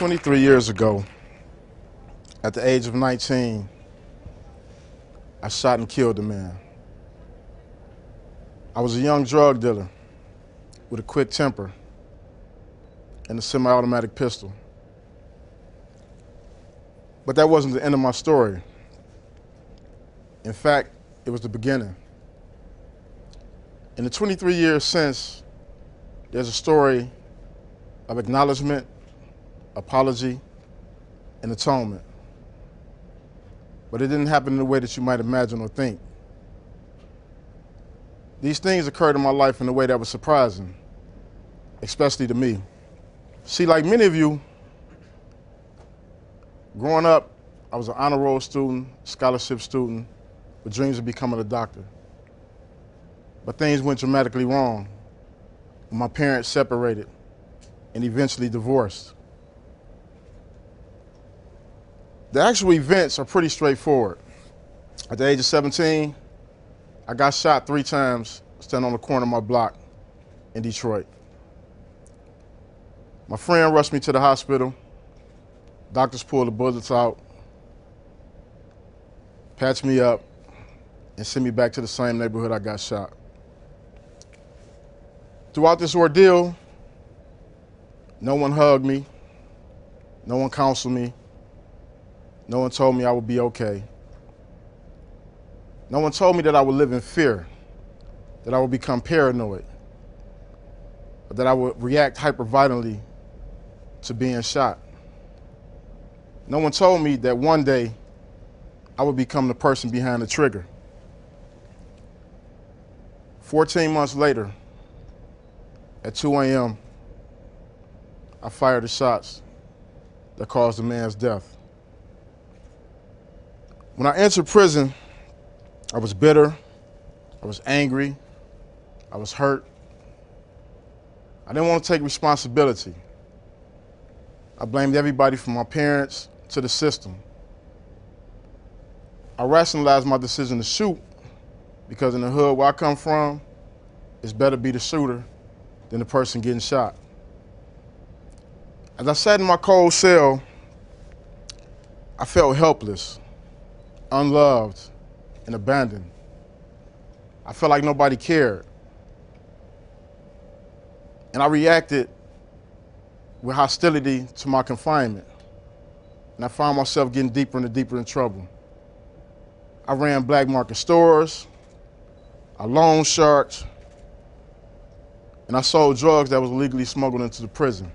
23 years ago, at the age of 19, I shot and killed a man. I was a young drug dealer with a quick temper and a semi automatic pistol. But that wasn't the end of my story. In fact, it was the beginning. In the 23 years since, there's a story of acknowledgement, apology, and atonement. But it didn't happen in the way that you might imagine or think. These things occurred in my life in a way that was surprising, especially to me. See, like many of you, growing up, I was an honor roll student, scholarship student, with dreams of becoming a doctor. But things went dramatically wrong. when My parents separated and eventually divorced. The actual events are pretty straightforward. At the age of 17, I got shot three times standing on the corner of my block in Detroit. My friend rushed me to the hospital. Doctors pulled the bullets out, patched me up, and sent me back to the same neighborhood I got shot. Throughout this ordeal, no one hugged me, no one counseled me, no one told me I would be okay. No one told me that I would live in fear, that I would become paranoid, or that I would react hyperviolently to being shot. No one told me that one day I would become the person behind the trigger. 14 months later, at 2 a.m., I fired the shots that caused the man's death. When I entered prison, I was bitter, I was angry, I was hurt. I didn't want to take responsibility. I blamed everybody from my parents to the system. I rationalized my decision to shoot because in the hood where I come from, it's better to be the shooter than the person getting shot. As I sat in my cold cell, I felt helpless, unloved, and abandoned. I felt like nobody cared. And I reacted with hostility to my confinement. And I found myself getting deeper and deeper in trouble. I ran black market stores, I loaned sharks, and I sold drugs that was illegally smuggled into the prison.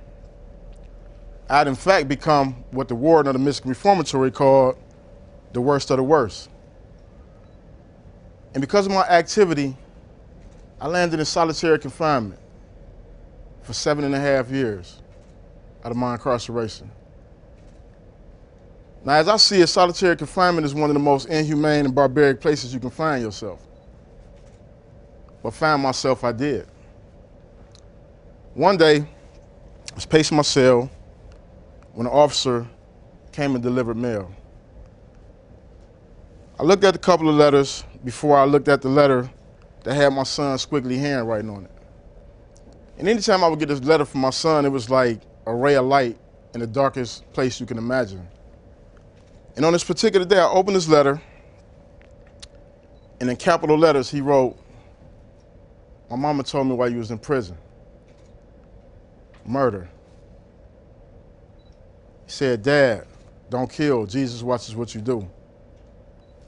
I had in fact become what the warden of the Michigan Reformatory called the worst of the worst. And because of my activity, I landed in solitary confinement for seven and a half years out of my incarceration. Now, as I see it, solitary confinement is one of the most inhumane and barbaric places you can find yourself. But find myself, I did. One day, I was pacing my cell when an officer came and delivered mail. I looked at a couple of letters before I looked at the letter that had my son's squiggly handwriting on it. And anytime I would get this letter from my son, it was like a ray of light in the darkest place you can imagine. And on this particular day, I opened this letter, and in capital letters, he wrote, My mama told me while you was in prison. Murder. He said, Dad, don't kill. Jesus watches what you do.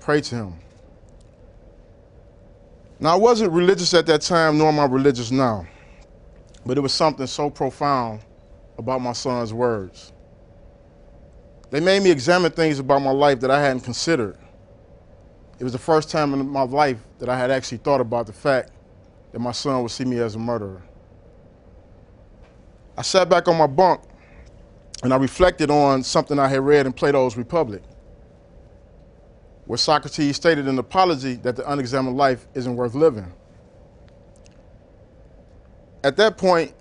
Pray to him. Now, I wasn't religious at that time, nor am I religious now. But it was something so profound about my son's words. They made me examine things about my life that I hadn't considered. It was the first time in my life that I had actually thought about the fact that my son would see me as a murderer. I sat back on my bunk and I reflected on something I had read in Plato's Republic, where Socrates stated in an apology that the unexamined life isn't worth living. At that point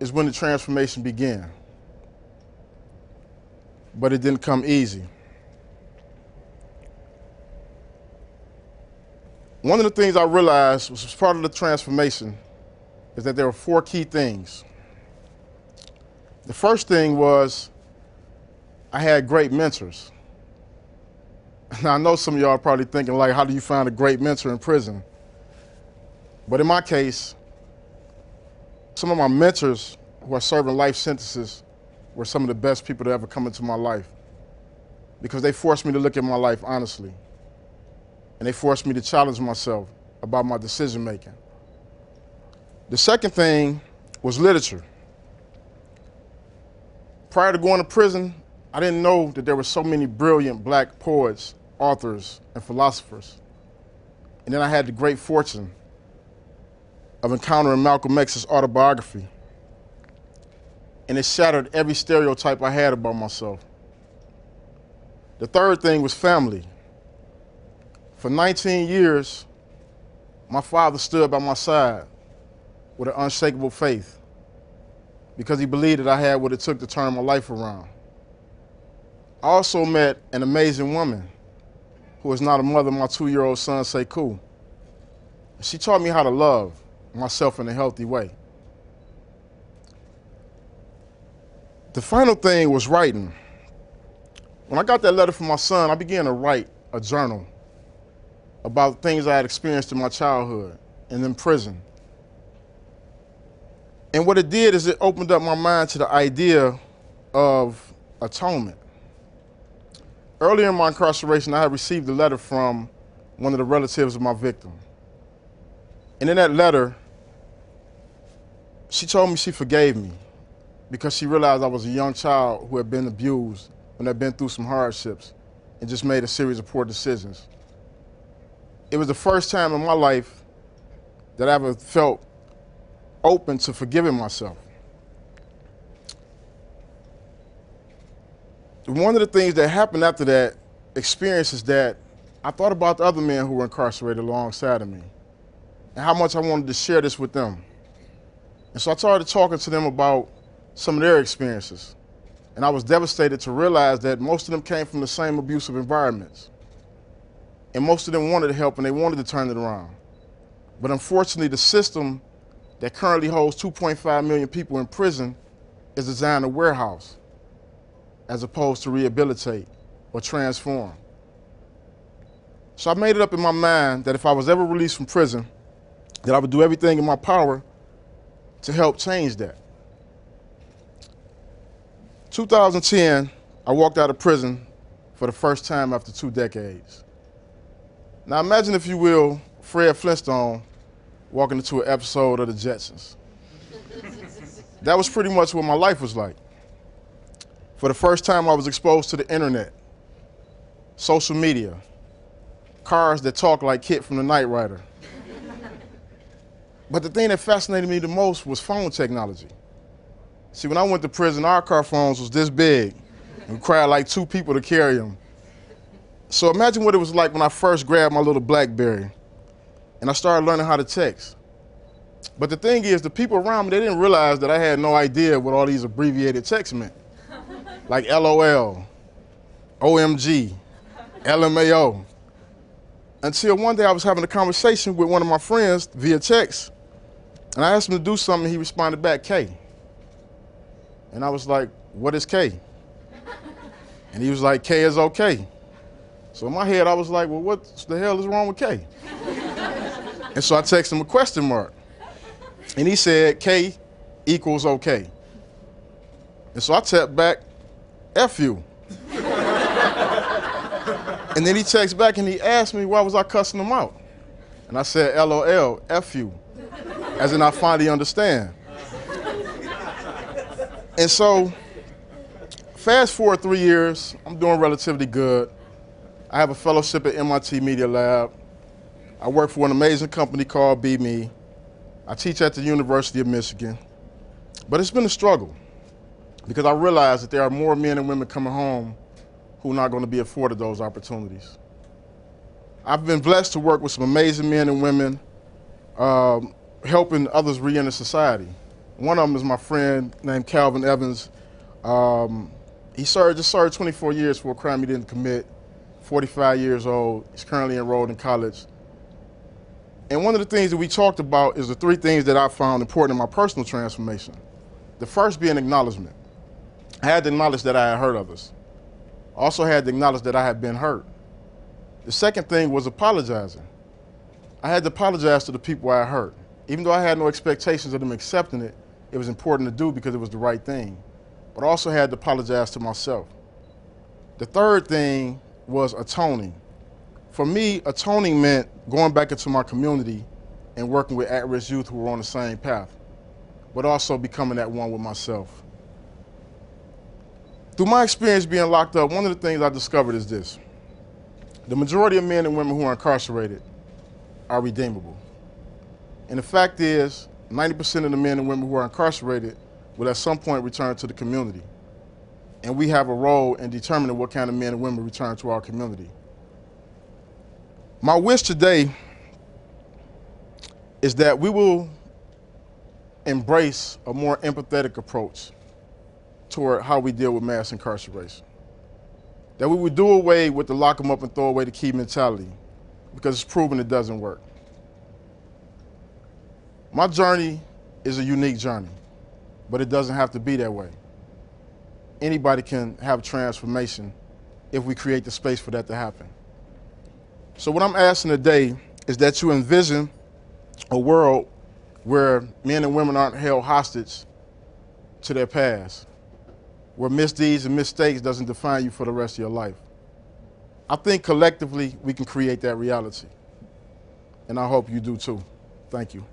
is when the transformation began but it didn't come easy. One of the things I realized was part of the transformation is that there were four key things. The first thing was I had great mentors. Now, I know some of y'all are probably thinking, like, how do you find a great mentor in prison? But in my case, some of my mentors who are serving life sentences were some of the best people to ever come into my life because they forced me to look at my life honestly. And they forced me to challenge myself about my decision making. The second thing was literature. Prior to going to prison, I didn't know that there were so many brilliant black poets, authors, and philosophers. And then I had the great fortune of encountering Malcolm X's autobiography. And it shattered every stereotype I had about myself. The third thing was family. For 19 years, my father stood by my side with an unshakable faith because he believed that I had what it took to turn my life around. I also met an amazing woman who is not a mother my two year old son, Sekou. She taught me how to love myself in a healthy way. The final thing was writing. When I got that letter from my son, I began to write a journal about things I had experienced in my childhood and in prison. And what it did is it opened up my mind to the idea of atonement. Earlier in my incarceration, I had received a letter from one of the relatives of my victim. And in that letter, she told me she forgave me because she realized I was a young child who had been abused and had been through some hardships and just made a series of poor decisions. It was the first time in my life that I ever felt open to forgiving myself. One of the things that happened after that experience is that I thought about the other men who were incarcerated alongside of me and how much I wanted to share this with them. And so I started talking to them about some of their experiences. And I was devastated to realize that most of them came from the same abusive environments. And most of them wanted to help and they wanted to turn it around. But unfortunately, the system that currently holds 2.5 million people in prison is designed a warehouse as opposed to rehabilitate or transform. So I made it up in my mind that if I was ever released from prison, that I would do everything in my power to help change that. 2010, I walked out of prison for the first time after two decades. Now imagine, if you will, Fred Flintstone walking into an episode of The Jetsons. that was pretty much what my life was like. For the first time, I was exposed to the internet, social media, cars that talk like KITT from the Knight Rider. but the thing that fascinated me the most was phone technology. See, when I went to prison, our car phones was this big. It required like two people to carry them. So imagine what it was like when I first grabbed my little Blackberry and I started learning how to text. But the thing is, the people around me, they didn't realize that I had no idea what all these abbreviated texts meant. Like LOL, OMG, LMAO. Until one day I was having a conversation with one of my friends via text, and I asked him to do something, he responded back, K. And I was like, what is K? And he was like, K is okay. So in my head, I was like, well, what the hell is wrong with K? and so I texted him a question mark. And he said, K equals okay. And so I tapped back, F you. and then he texts back and he asked me why was I cussing him out. And I said, LOL, F you. As in I finally understand. And so, fast forward three years, I'm doing relatively good. I have a fellowship at MIT Media Lab. I work for an amazing company called BMe. I teach at the University of Michigan. But it's been a struggle because I realize that there are more men and women coming home who are not going to be afforded those opportunities. I've been blessed to work with some amazing men and women um, helping others re-enter society. One of them is my friend named Calvin Evans. Um, he served, just served 24 years for a crime he didn't commit, 45 years old. He's currently enrolled in college. And one of the things that we talked about is the three things that I found important in my personal transformation. The first being acknowledgement. I had to acknowledge that I had hurt others. Also had to acknowledge that I had been hurt. The second thing was apologizing. I had to apologize to the people I hurt. Even though I had no expectations of them accepting it, it was important to do because it was the right thing. But I also had to apologize to myself. The third thing was atoning. For me, atoning meant going back into my community and working with at-risk youth who were on the same path, but also becoming that one with myself. Through my experience being locked up, one of the things I discovered is this. The majority of men and women who are incarcerated are redeemable. And the fact is, 90% of the men and women who are incarcerated will at some point return to the community. And we have a role in determining what kind of men and women return to our community. My wish today is that we will embrace a more empathetic approach toward how we deal with mass incarceration. That we would do away with the lock them up and throw away the key mentality because it's proven it doesn't work. My journey is a unique journey, but it doesn't have to be that way. Anybody can have transformation if we create the space for that to happen. So what I'm asking today is that you envision a world where men and women aren't held hostage to their past, where misdeeds and mistakes doesn't define you for the rest of your life. I think collectively we can create that reality. And I hope you do too. Thank you.